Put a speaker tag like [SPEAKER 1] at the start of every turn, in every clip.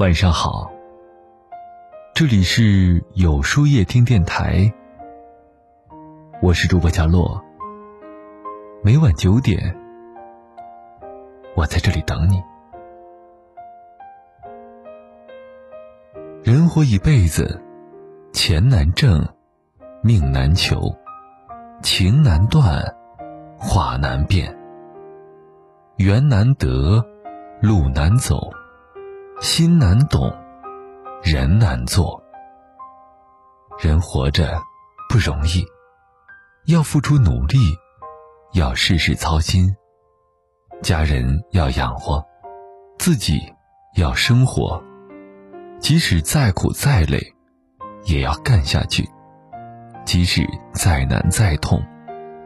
[SPEAKER 1] 晚上好，这里是有书夜听电台，我是主播佳洛。每晚九点，我在这里等你。人活一辈子，钱难挣，命难求，情难断，话难变，缘难得，路难走。心难懂，人难做。人活着不容易，要付出努力，要事事操心。家人要养活，自己要生活。即使再苦再累，也要干下去；即使再难再痛，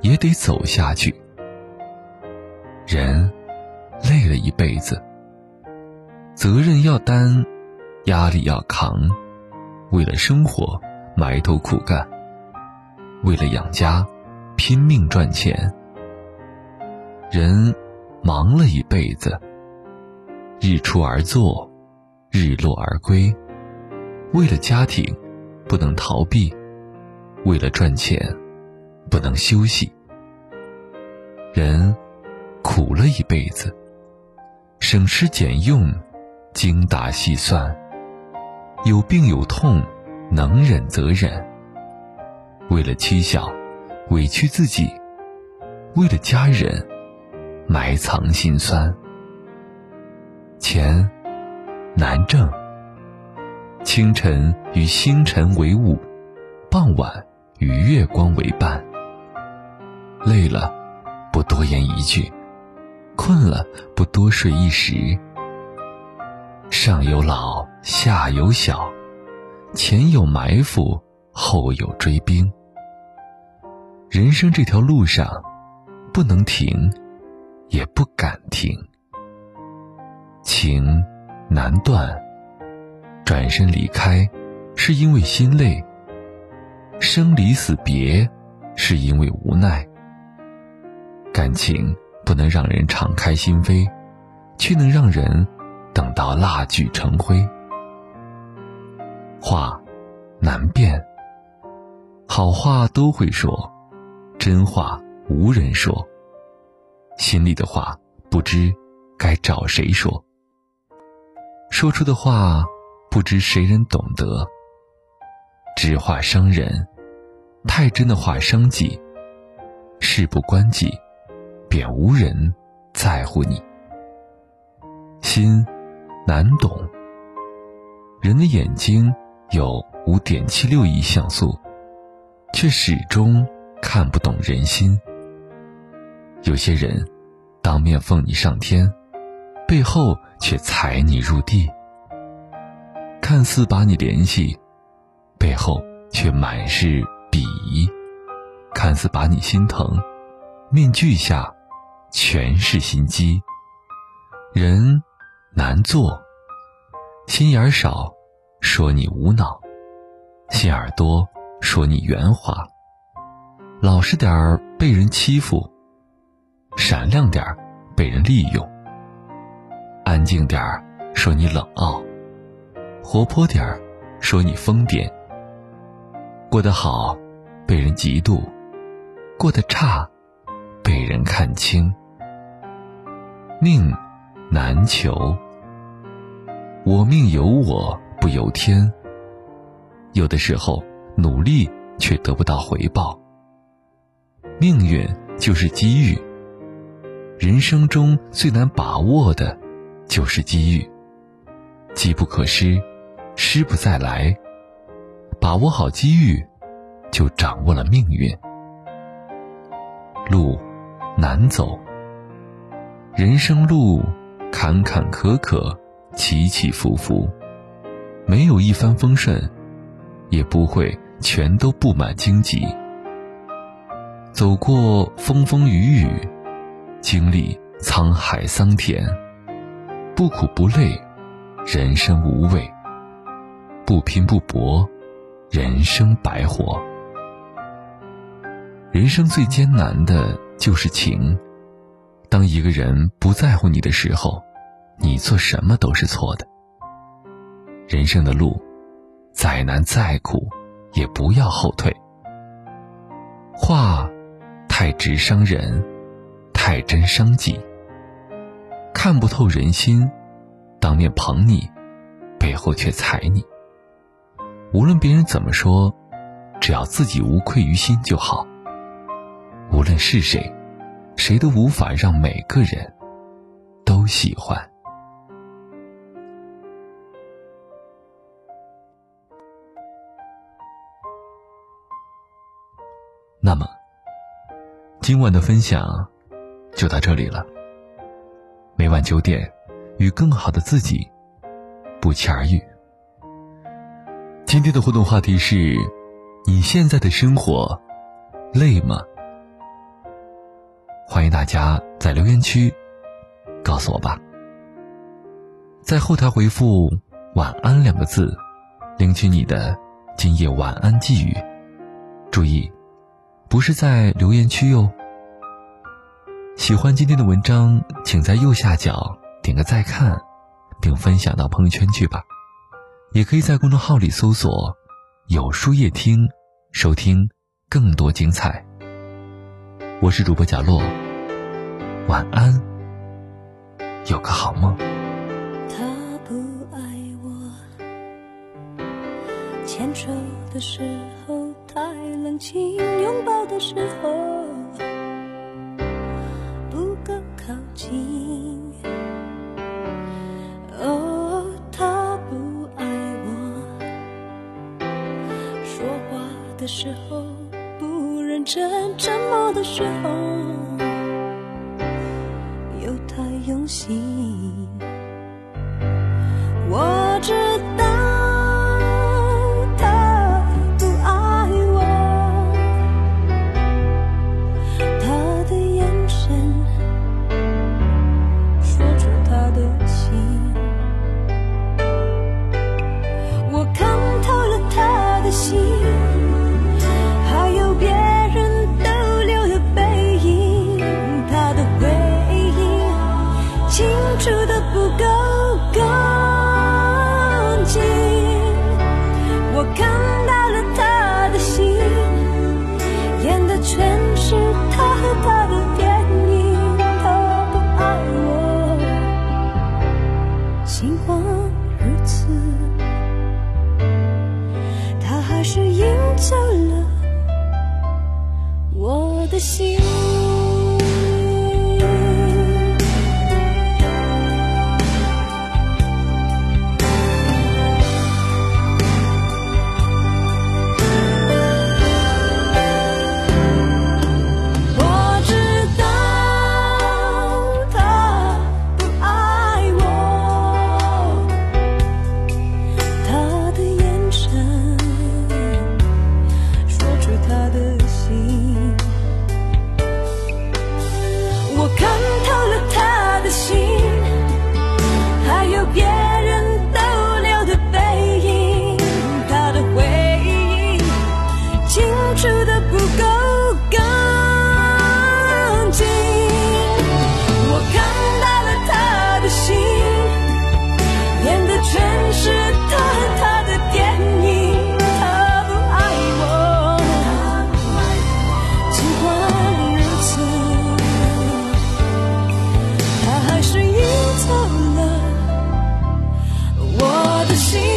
[SPEAKER 1] 也得走下去。人累了一辈子。责任要担，压力要扛，为了生活埋头苦干，为了养家拼命赚钱。人忙了一辈子，日出而作，日落而归。为了家庭，不能逃避；为了赚钱，不能休息。人苦了一辈子，省吃俭用。精打细算，有病有痛，能忍则忍。为了妻小，委屈自己；为了家人，埋藏心酸。钱难挣，清晨与星辰为伍，傍晚与月光为伴。累了，不多言一句；困了，不多睡一时。上有老，下有小，前有埋伏，后有追兵。人生这条路上，不能停，也不敢停。情难断，转身离开，是因为心累；生离死别，是因为无奈。感情不能让人敞开心扉，却能让人。等到蜡炬成灰，话难辨。好话都会说，真话无人说。心里的话不知该找谁说，说出的话不知谁人懂得。直话伤人，太真的话伤己。事不关己，便无人在乎你。心。难懂。人的眼睛有五点七六亿像素，却始终看不懂人心。有些人当面奉你上天，背后却踩你入地；看似把你联系，背后却满是鄙夷；看似把你心疼，面具下全是心机。人。难做，心眼儿少，说你无脑；心眼儿多，说你圆滑。老实点儿被人欺负，闪亮点儿被人利用。安静点儿说你冷傲，活泼点儿说你疯癫。过得好，被人嫉妒；过得差，被人看轻。命。难求，我命由我不由天。有的时候努力却得不到回报。命运就是机遇，人生中最难把握的，就是机遇。机不可失，失不再来。把握好机遇，就掌握了命运。路难走，人生路。坎坎坷坷，起起伏伏，没有一帆风顺，也不会全都布满荆棘。走过风风雨雨，经历沧海桑田，不苦不累，人生无味；不拼不搏，人生白活。人生最艰难的就是情。当一个人不在乎你的时候，你做什么都是错的。人生的路，再难再苦，也不要后退。话太直伤人，太真伤己。看不透人心，当面捧你，背后却踩你。无论别人怎么说，只要自己无愧于心就好。无论是谁，谁都无法让每个人都喜欢。今晚的分享就到这里了。每晚九点，与更好的自己不期而遇。今天的互动话题是：你现在的生活累吗？欢迎大家在留言区告诉我吧。在后台回复“晚安”两个字，领取你的今夜晚安寄语。注意。不是在留言区哟。喜欢今天的文章，请在右下角点个再看，并分享到朋友圈去吧。也可以在公众号里搜索“有书夜听”，收听更多精彩。我是主播贾洛，晚安，有个好梦。
[SPEAKER 2] 他不爱我，牵手的时候太冷清。拥抱的时候时候不认真，沉默的时候的心。see